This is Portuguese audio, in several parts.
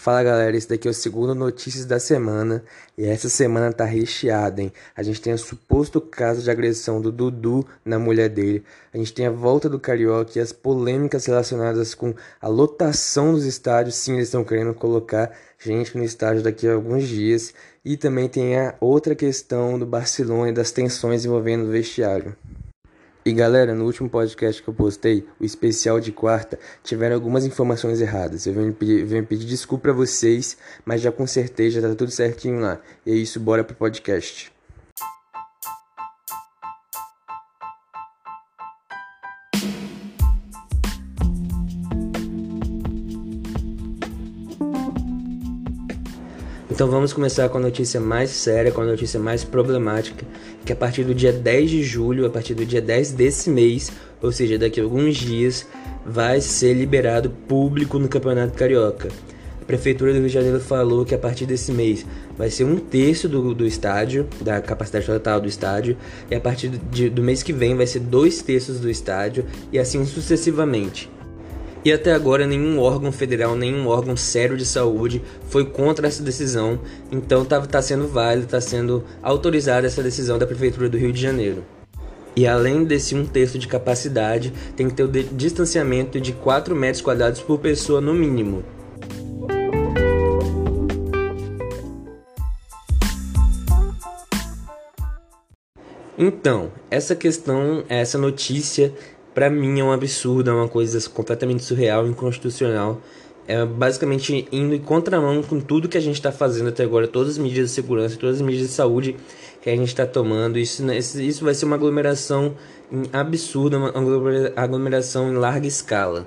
Fala galera, esse daqui é o segundo Notícias da Semana e essa semana tá recheada, hein? A gente tem o suposto caso de agressão do Dudu na mulher dele, a gente tem a volta do Carioca e as polêmicas relacionadas com a lotação dos estádios. Sim, eles estão querendo colocar gente no estádio daqui a alguns dias e também tem a outra questão do Barcelona e das tensões envolvendo o vestiário. E galera, no último podcast que eu postei, o especial de quarta, tiveram algumas informações erradas. Eu venho pedir, venho pedir desculpa pra vocês, mas já consertei, já tá tudo certinho lá. E é isso, bora pro podcast. Então vamos começar com a notícia mais séria, com a notícia mais problemática, que a partir do dia 10 de julho, a partir do dia 10 desse mês, ou seja, daqui a alguns dias, vai ser liberado público no Campeonato Carioca. A Prefeitura do Rio de Janeiro falou que a partir desse mês vai ser um terço do, do estádio, da capacidade total do estádio, e a partir de, do mês que vem vai ser dois terços do estádio, e assim sucessivamente. E até agora nenhum órgão federal, nenhum órgão sério de saúde foi contra essa decisão, então está tá sendo válido, está sendo autorizada essa decisão da Prefeitura do Rio de Janeiro. E além desse um terço de capacidade, tem que ter o distanciamento de 4 metros quadrados por pessoa no mínimo. Então, essa questão, essa notícia para mim é um absurdo, é uma coisa completamente surreal, inconstitucional. É basicamente indo em contramão com tudo que a gente está fazendo até agora, todas as medidas de segurança, todas as medidas de saúde que a gente está tomando. Isso, isso vai ser uma aglomeração absurda, uma aglomeração em larga escala.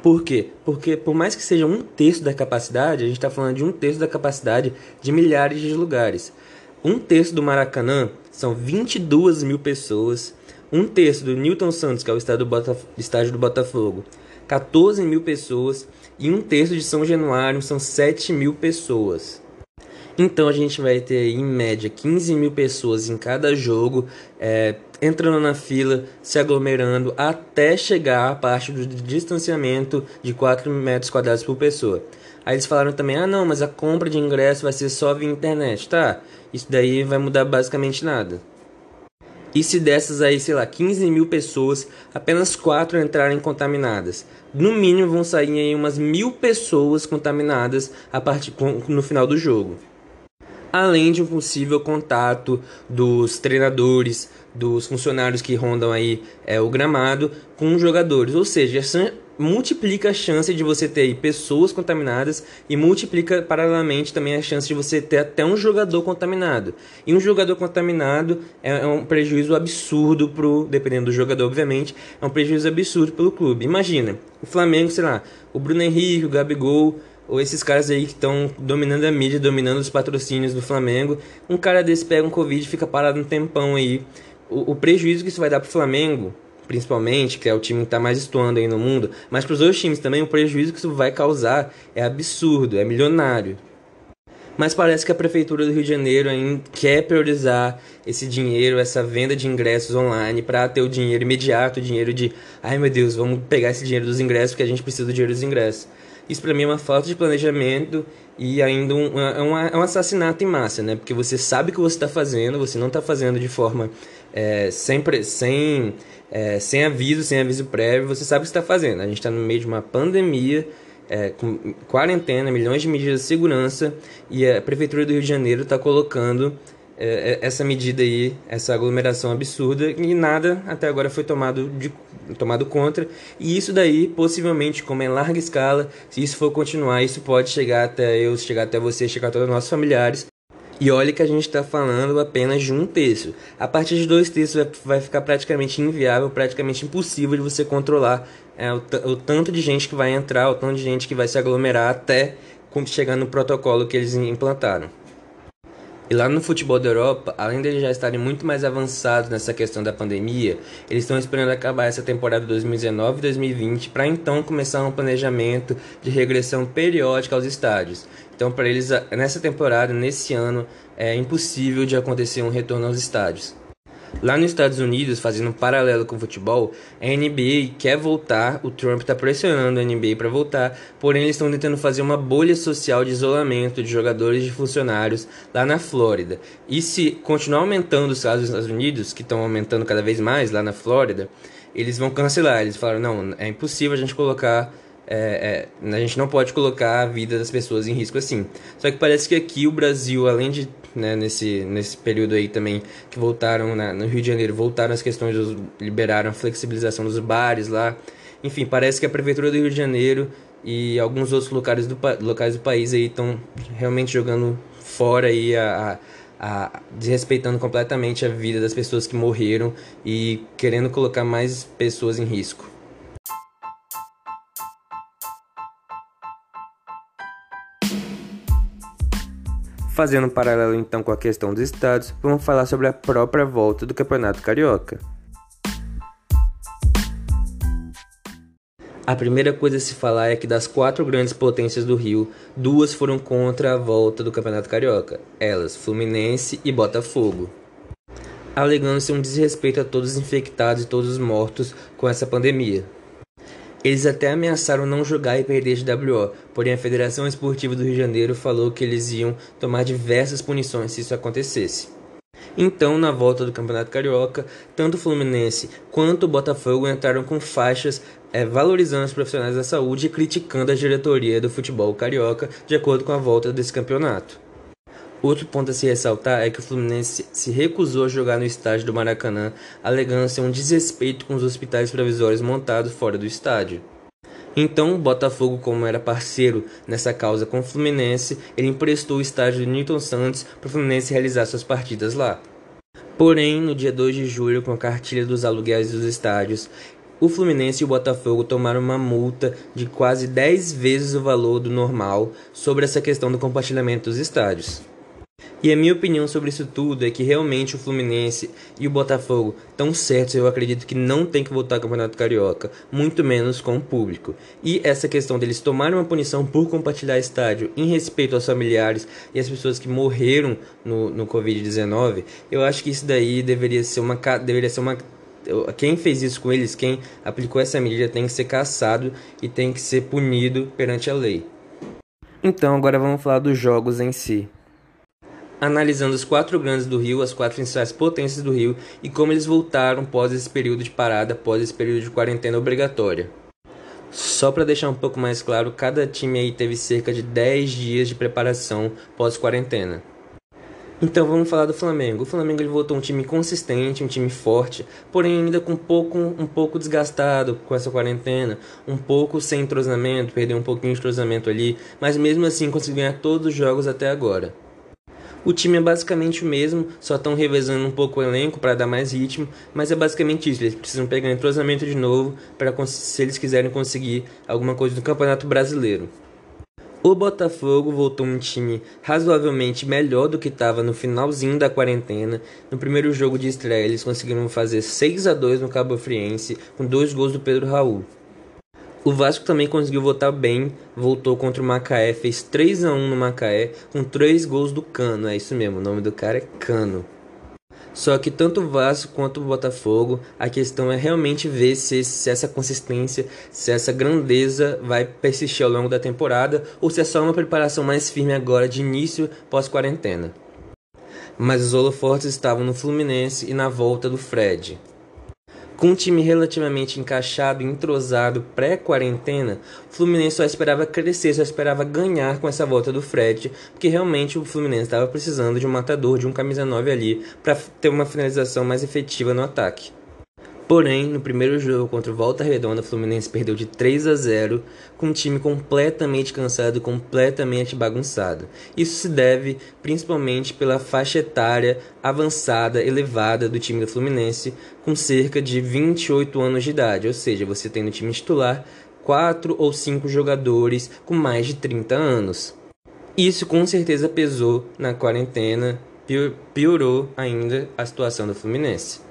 Por quê? Porque por mais que seja um terço da capacidade, a gente está falando de um terço da capacidade de milhares de lugares. Um terço do Maracanã são 22 mil pessoas um terço do Newton Santos, que é o estádio do, estádio do Botafogo, 14 mil pessoas, e um terço de São Januário são 7 mil pessoas. Então a gente vai ter em média 15 mil pessoas em cada jogo, é, entrando na fila, se aglomerando, até chegar a parte do distanciamento de 4 metros quadrados por pessoa. Aí eles falaram também: ah, não, mas a compra de ingresso vai ser só via internet. Tá, isso daí vai mudar basicamente nada. E se dessas aí, sei lá, 15 mil pessoas, apenas 4 entrarem contaminadas? No mínimo vão sair aí umas mil pessoas contaminadas a partir, no final do jogo. Além de um possível contato dos treinadores, dos funcionários que rondam aí é, o gramado com os jogadores. Ou seja, multiplica a chance de você ter pessoas contaminadas e multiplica paralelamente também a chance de você ter até um jogador contaminado. E um jogador contaminado é, é um prejuízo absurdo pro, dependendo do jogador, obviamente, é um prejuízo absurdo pelo clube. Imagina, o Flamengo, sei lá, o Bruno Henrique, o Gabigol, ou esses caras aí que estão dominando a mídia, dominando os patrocínios do Flamengo. Um cara desse pega um Covid e fica parado um tempão aí. O, o prejuízo que isso vai dar pro Flamengo principalmente, que é o time que está mais estuando aí no mundo, mas para os outros times também, o prejuízo que isso vai causar é absurdo, é milionário. Mas parece que a Prefeitura do Rio de Janeiro ainda quer priorizar esse dinheiro, essa venda de ingressos online, para ter o dinheiro imediato, o dinheiro de, ai meu Deus, vamos pegar esse dinheiro dos ingressos porque a gente precisa do dinheiro dos ingressos. Isso para mim é uma falta de planejamento e ainda um, é, um, é um assassinato em massa, né? Porque você sabe o que você está fazendo, você não está fazendo de forma é, sempre, sem, é, sem aviso, sem aviso prévio, você sabe o que está fazendo. A gente está no meio de uma pandemia, é, com quarentena, milhões de medidas de segurança e a Prefeitura do Rio de Janeiro está colocando é, é, essa medida aí, essa aglomeração absurda, e nada até agora foi tomado, de, tomado contra. E isso daí, possivelmente, como é em larga escala, se isso for continuar, isso pode chegar até eu, chegar até você, chegar a todos os nossos familiares. E olha que a gente está falando apenas de um terço. A partir de dois terços vai ficar praticamente inviável, praticamente impossível de você controlar é, o, o tanto de gente que vai entrar, o tanto de gente que vai se aglomerar até chegar no protocolo que eles implantaram. E lá no futebol da Europa, além de já estarem muito mais avançados nessa questão da pandemia, eles estão esperando acabar essa temporada 2019 2020 para então começar um planejamento de regressão periódica aos estádios. Então, para eles, nessa temporada, nesse ano, é impossível de acontecer um retorno aos estádios. Lá nos Estados Unidos, fazendo um paralelo com o futebol, a NBA quer voltar, o Trump está pressionando a NBA para voltar, porém eles estão tentando fazer uma bolha social de isolamento de jogadores e funcionários lá na Flórida. E se continuar aumentando os casos nos Estados Unidos, que estão aumentando cada vez mais lá na Flórida, eles vão cancelar. Eles falaram: não, é impossível a gente colocar é, é, a gente não pode colocar a vida das pessoas em risco assim. Só que parece que aqui o Brasil, além de né, nesse, nesse período aí também que voltaram na, no Rio de Janeiro, voltaram as questões, dos, liberaram a flexibilização dos bares lá. Enfim, parece que a Prefeitura do Rio de Janeiro e alguns outros locais do, locais do país aí estão realmente jogando fora aí a, a, a, desrespeitando completamente a vida das pessoas que morreram e querendo colocar mais pessoas em risco. Fazendo um paralelo então com a questão dos estados, vamos falar sobre a própria volta do Campeonato Carioca. A primeira coisa a se falar é que das quatro grandes potências do Rio, duas foram contra a volta do Campeonato Carioca, elas Fluminense e Botafogo, alegando-se um desrespeito a todos os infectados e todos os mortos com essa pandemia. Eles até ameaçaram não jogar e perder de WO, porém a Federação Esportiva do Rio de Janeiro falou que eles iam tomar diversas punições se isso acontecesse. Então, na volta do Campeonato Carioca, tanto o Fluminense quanto o Botafogo entraram com faixas é, valorizando os profissionais da saúde e criticando a diretoria do futebol carioca de acordo com a volta desse campeonato. Outro ponto a se ressaltar é que o Fluminense se recusou a jogar no estádio do Maracanã, alegando ser um desrespeito com os hospitais provisórios montados fora do estádio. Então, Botafogo, como era parceiro nessa causa com o Fluminense, ele emprestou o estádio do Newton Santos para o Fluminense realizar suas partidas lá. Porém, no dia 2 de julho, com a cartilha dos aluguéis dos estádios, o Fluminense e o Botafogo tomaram uma multa de quase 10 vezes o valor do normal sobre essa questão do compartilhamento dos estádios. E a minha opinião sobre isso tudo é que realmente o Fluminense e o Botafogo estão certos. Eu acredito que não tem que voltar ao Campeonato Carioca, muito menos com o público. E essa questão deles tomarem uma punição por compartilhar estádio em respeito aos familiares e às pessoas que morreram no, no Covid-19, eu acho que isso daí deveria ser uma. Deveria ser uma quem fez isso com eles, quem aplicou essa medida, tem que ser caçado e tem que ser punido perante a lei. Então, agora vamos falar dos jogos em si analisando os quatro grandes do Rio, as quatro principais potências do Rio e como eles voltaram pós esse período de parada, pós esse período de quarentena obrigatória. Só para deixar um pouco mais claro, cada time aí teve cerca de 10 dias de preparação pós-quarentena. Então vamos falar do Flamengo. O Flamengo ele voltou um time consistente, um time forte, porém ainda com um pouco, um pouco desgastado com essa quarentena, um pouco sem entrosamento, perdeu um pouquinho de entrosamento ali, mas mesmo assim conseguiu ganhar todos os jogos até agora. O time é basicamente o mesmo, só estão revezando um pouco o elenco para dar mais ritmo, mas é basicamente isso. Eles precisam pegar entrosamento de novo para se eles quiserem conseguir alguma coisa no Campeonato Brasileiro. O Botafogo voltou um time razoavelmente melhor do que estava no finalzinho da quarentena. No primeiro jogo de estreia, eles conseguiram fazer 6 a 2 no Cabo Friense, com dois gols do Pedro Raul. O Vasco também conseguiu votar bem, voltou contra o Macaé, fez 3 a 1 no Macaé, com 3 gols do Cano, é isso mesmo, o nome do cara é Cano. Só que tanto o Vasco quanto o Botafogo, a questão é realmente ver se, se, essa consistência, se essa grandeza vai persistir ao longo da temporada ou se é só uma preparação mais firme agora de início pós-quarentena. Mas os holofortes estavam no Fluminense e na volta do Fred. Com um time relativamente encaixado entrosado pré-quarentena, o Fluminense só esperava crescer, só esperava ganhar com essa volta do Fred, porque realmente o Fluminense estava precisando de um matador, de um camisa 9 ali, para ter uma finalização mais efetiva no ataque. Porém, no primeiro jogo contra o Volta Redonda, o Fluminense perdeu de 3 a 0 com um time completamente cansado, completamente bagunçado. Isso se deve principalmente pela faixa etária avançada, elevada do time do Fluminense, com cerca de 28 anos de idade, ou seja, você tem no time titular 4 ou 5 jogadores com mais de 30 anos. Isso com certeza pesou na quarentena, piorou ainda a situação do Fluminense.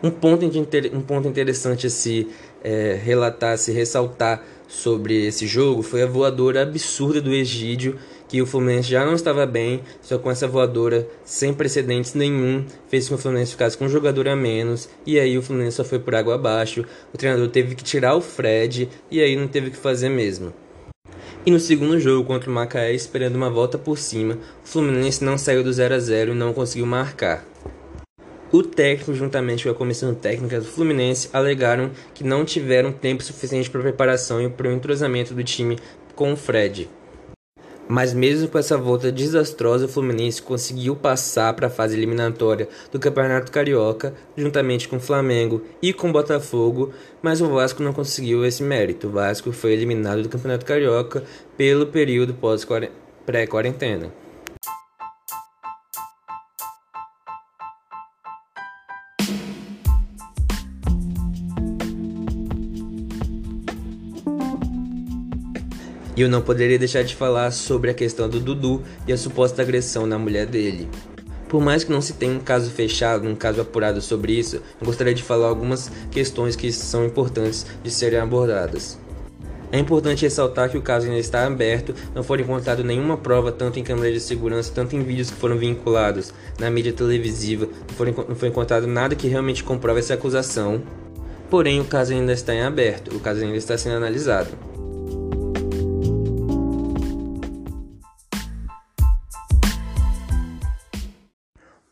Um ponto, um ponto interessante a se é, relatar, a se ressaltar sobre esse jogo foi a voadora absurda do Egídio, que o Fluminense já não estava bem, só com essa voadora sem precedentes nenhum, fez com que o Fluminense ficasse com um jogador a menos, e aí o Fluminense só foi por água abaixo. O treinador teve que tirar o Fred, e aí não teve o que fazer mesmo. E no segundo jogo contra o Macaé, esperando uma volta por cima, o Fluminense não saiu do 0 a 0 e não conseguiu marcar. O técnico, juntamente com a comissão técnica do Fluminense, alegaram que não tiveram tempo suficiente para preparação e para o entrosamento do time com o Fred. Mas mesmo com essa volta desastrosa, o Fluminense conseguiu passar para a fase eliminatória do Campeonato Carioca, juntamente com o Flamengo e com o Botafogo, mas o Vasco não conseguiu esse mérito. O Vasco foi eliminado do Campeonato Carioca pelo período pós-pré-quarentena. E eu não poderia deixar de falar sobre a questão do Dudu e a suposta agressão na mulher dele. Por mais que não se tenha um caso fechado, um caso apurado sobre isso, eu gostaria de falar algumas questões que são importantes de serem abordadas. É importante ressaltar que o caso ainda está aberto, não foi encontrado nenhuma prova, tanto em câmeras de segurança, tanto em vídeos que foram vinculados na mídia televisiva, não foi, não foi encontrado nada que realmente comprove essa acusação. Porém, o caso ainda está em aberto, o caso ainda está sendo analisado.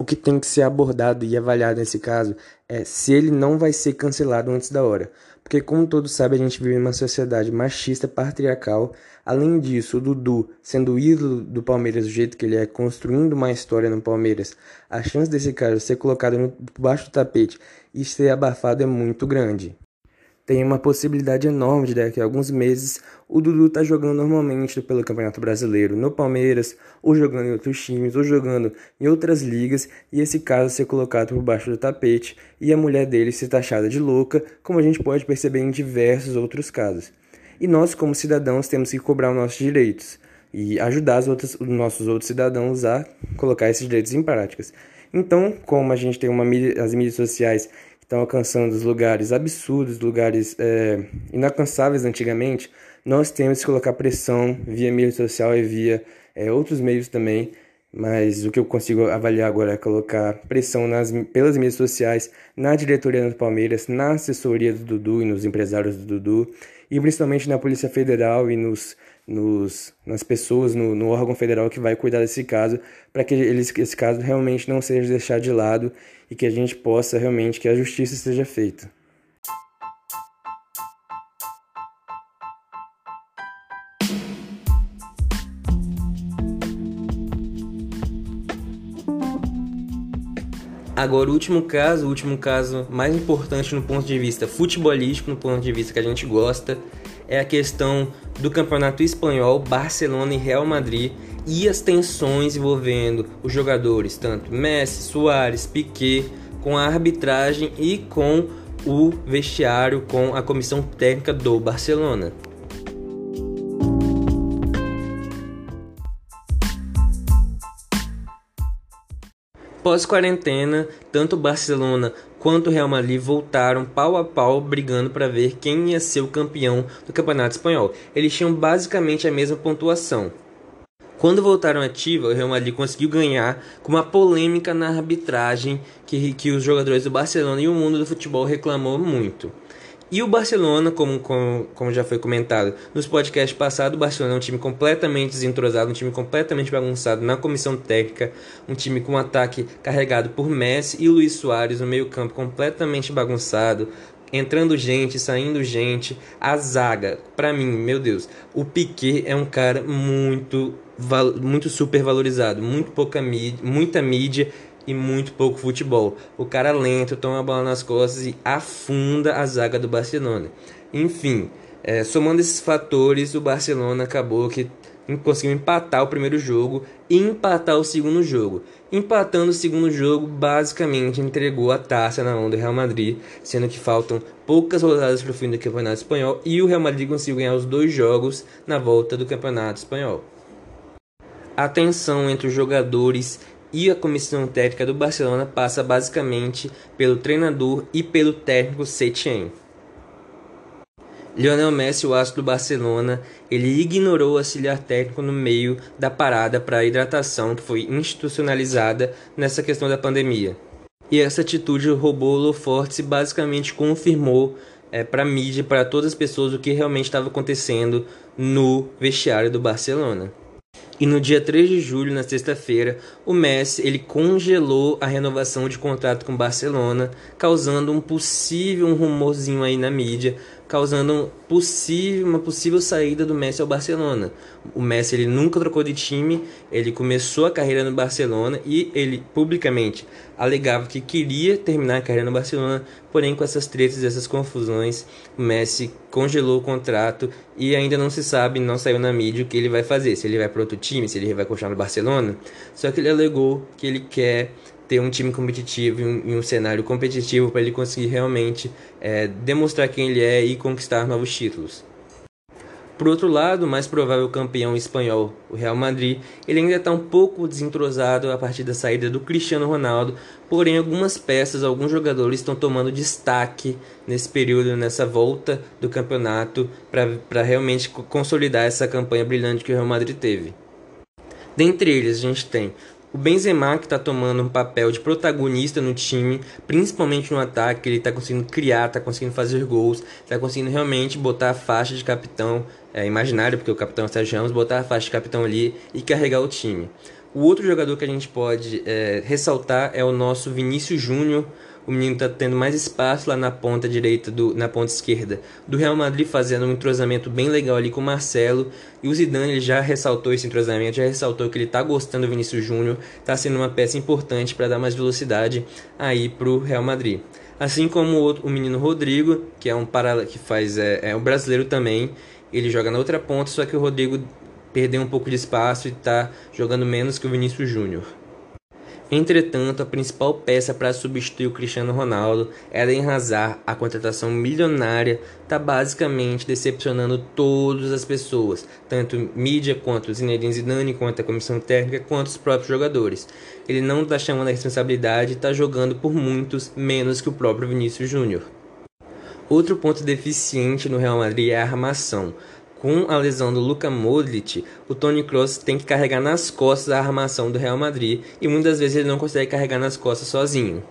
Que tem que ser abordado e avaliado nesse caso é se ele não vai ser cancelado antes da hora. Porque, como todos sabem, a gente vive em uma sociedade machista, patriarcal. Além disso, o Dudu, sendo o ídolo do Palmeiras do jeito que ele é, construindo uma história no Palmeiras, a chance desse cara ser colocado no, baixo do tapete e ser abafado é muito grande tem uma possibilidade enorme de daqui a alguns meses o Dudu tá jogando normalmente pelo Campeonato Brasileiro, no Palmeiras, ou jogando em outros times, ou jogando em outras ligas, e esse caso ser colocado por baixo do tapete e a mulher dele ser taxada de louca, como a gente pode perceber em diversos outros casos. E nós, como cidadãos, temos que cobrar os nossos direitos e ajudar os, outros, os nossos outros cidadãos a colocar esses direitos em práticas. Então, como a gente tem uma as mídias sociais estão alcançando os lugares absurdos, lugares é, inalcançáveis antigamente, nós temos que colocar pressão via mídia social e via é, outros meios também, mas o que eu consigo avaliar agora é colocar pressão nas, pelas mídias sociais, na diretoria do Palmeiras, na assessoria do Dudu e nos empresários do Dudu, e principalmente na Polícia Federal e nos, nos, nas pessoas, no, no órgão federal que vai cuidar desse caso, para que eles, esse caso realmente não seja deixado de lado e que a gente possa realmente que a justiça seja feita. Agora, o último caso, o último caso mais importante no ponto de vista futebolístico, no ponto de vista que a gente gosta, é a questão do campeonato espanhol, Barcelona e Real Madrid e as tensões envolvendo os jogadores, tanto Messi, Soares, Piquet, com a arbitragem e com o vestiário, com a comissão técnica do Barcelona. Pós-quarentena, tanto Barcelona quanto o Real Madrid voltaram pau a pau brigando para ver quem ia ser o campeão do Campeonato Espanhol. Eles tinham basicamente a mesma pontuação. Quando voltaram ativa, o Real Madrid conseguiu ganhar com uma polêmica na arbitragem que, que os jogadores do Barcelona e o mundo do futebol reclamou muito. E o Barcelona, como, como, como já foi comentado nos podcasts passados, o Barcelona é um time completamente desentrosado, um time completamente bagunçado na comissão técnica, um time com um ataque carregado por Messi e Luiz Soares, um meio campo completamente bagunçado, entrando gente, saindo gente, a zaga, para mim, meu Deus, o Piquet é um cara muito muito super valorizado, muito pouca mídia, muita mídia e muito pouco futebol. O cara lento, toma a bola nas costas e afunda a zaga do Barcelona. Enfim, é, somando esses fatores, o Barcelona acabou que conseguiu empatar o primeiro jogo e empatar o segundo jogo. Empatando o segundo jogo, basicamente entregou a taça na mão do Real Madrid, sendo que faltam poucas rodadas para o fim do Campeonato Espanhol e o Real Madrid conseguiu ganhar os dois jogos na volta do Campeonato Espanhol. A tensão entre os jogadores e a comissão técnica do Barcelona passa basicamente pelo treinador e pelo técnico Setien. Lionel Messi, o astro do Barcelona, ele ignorou o auxiliar técnico no meio da parada para hidratação que foi institucionalizada nessa questão da pandemia. E essa atitude roubou holofortes e basicamente confirmou é, para a mídia, para todas as pessoas, o que realmente estava acontecendo no vestiário do Barcelona. E no dia 3 de julho, na sexta-feira, o Messi ele congelou a renovação de contrato com o Barcelona, causando um possível um rumorzinho aí na mídia causando possível, uma possível saída do Messi ao Barcelona. O Messi ele nunca trocou de time, ele começou a carreira no Barcelona e ele publicamente alegava que queria terminar a carreira no Barcelona, porém com essas tretas e essas confusões, o Messi congelou o contrato e ainda não se sabe, não saiu na mídia o que ele vai fazer, se ele vai para outro time, se ele vai continuar no Barcelona. Só que ele alegou que ele quer ter um time competitivo e um, um cenário competitivo para ele conseguir realmente é, demonstrar quem ele é e conquistar novos títulos. Por outro lado, o mais provável campeão espanhol, o Real Madrid, ele ainda está um pouco desentrosado a partir da saída do Cristiano Ronaldo, porém algumas peças, alguns jogadores estão tomando destaque nesse período, nessa volta do campeonato, para realmente consolidar essa campanha brilhante que o Real Madrid teve. Dentre eles, a gente tem o Benzema que está tomando um papel de protagonista no time, principalmente no ataque, ele está conseguindo criar, está conseguindo fazer gols, está conseguindo realmente botar a faixa de capitão é, imaginário, porque o capitão é Sérgio Ramos, botar a faixa de capitão ali e carregar o time. O outro jogador que a gente pode é, ressaltar é o nosso Vinícius Júnior, o menino está tendo mais espaço lá na ponta direita, do, na ponta esquerda do Real Madrid, fazendo um entrosamento bem legal ali com o Marcelo. E o Zidane ele já ressaltou esse entrosamento, já ressaltou que ele está gostando do Vinícius Júnior, está sendo uma peça importante para dar mais velocidade aí para o Real Madrid. Assim como o, outro, o menino Rodrigo, que é um para que faz é, é um brasileiro também, ele joga na outra ponta, só que o Rodrigo perdeu um pouco de espaço e está jogando menos que o Vinícius Júnior. Entretanto, a principal peça para substituir o Cristiano Ronaldo, Eden Hazard, a contratação milionária, está basicamente decepcionando todas as pessoas, tanto mídia quanto Zinedine Zidane, quanto a comissão técnica, quanto os próprios jogadores. Ele não está chamando a responsabilidade está jogando por muitos menos que o próprio Vinícius Júnior. Outro ponto deficiente no Real Madrid é a armação. Com a lesão do Luka Modric, o Toni Kroos tem que carregar nas costas a armação do Real Madrid e muitas vezes ele não consegue carregar nas costas sozinho.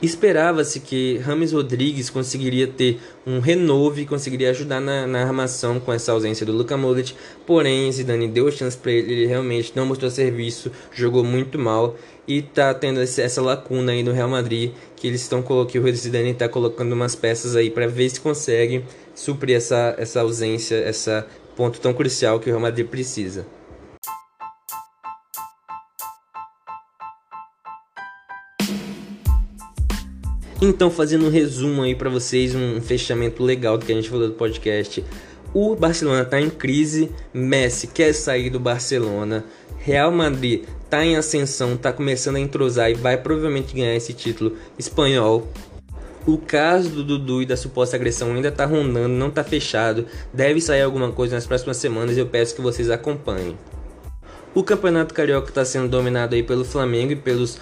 Esperava-se que Rames Rodrigues conseguiria ter um renovo e conseguiria ajudar na, na, armação com essa ausência do Luka Modric, porém Zidane deu chance para ele, ele realmente não mostrou serviço, jogou muito mal e tá tendo essa lacuna aí no Real Madrid que eles estão colocando, o Zidane está colocando umas peças aí para ver se consegue suprir essa, essa ausência, esse ponto tão crucial que o Real Madrid precisa. Então, fazendo um resumo aí para vocês, um fechamento legal do que a gente falou do podcast. O Barcelona está em crise, Messi quer sair do Barcelona, Real Madrid está em ascensão, está começando a entrosar e vai provavelmente ganhar esse título espanhol. O caso do Dudu e da suposta agressão ainda está rondando, não está fechado. Deve sair alguma coisa nas próximas semanas e eu peço que vocês acompanhem. O Campeonato Carioca está sendo dominado aí pelo Flamengo e pelos,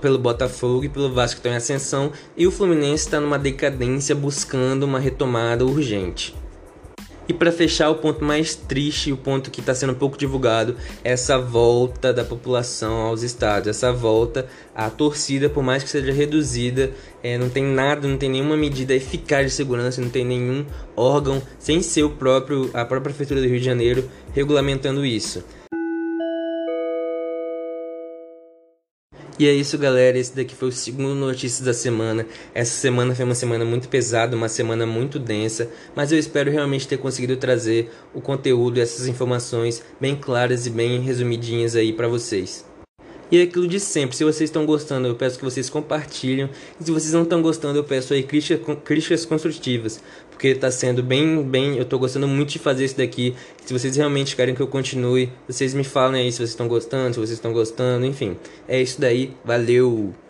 pelo Botafogo e pelo Vasco estão em ascensão. E o Fluminense está numa decadência buscando uma retomada urgente. E para fechar, o ponto mais triste, o ponto que está sendo pouco divulgado, é essa volta da população aos estádios, essa volta à torcida, por mais que seja reduzida, é, não tem nada, não tem nenhuma medida eficaz de segurança, não tem nenhum órgão, sem ser o próprio, a própria Prefeitura do Rio de Janeiro, regulamentando isso. E é isso, galera. Esse daqui foi o segundo Notícias da semana. Essa semana foi uma semana muito pesada, uma semana muito densa, mas eu espero realmente ter conseguido trazer o conteúdo e essas informações bem claras e bem resumidinhas aí para vocês. E é aquilo de sempre, se vocês estão gostando, eu peço que vocês compartilhem. E se vocês não estão gostando, eu peço aí críticas, críticas construtivas. Porque está sendo bem, bem, eu estou gostando muito de fazer isso daqui. Se vocês realmente querem que eu continue, vocês me falem aí se vocês estão gostando, se vocês estão gostando, enfim. É isso daí, valeu!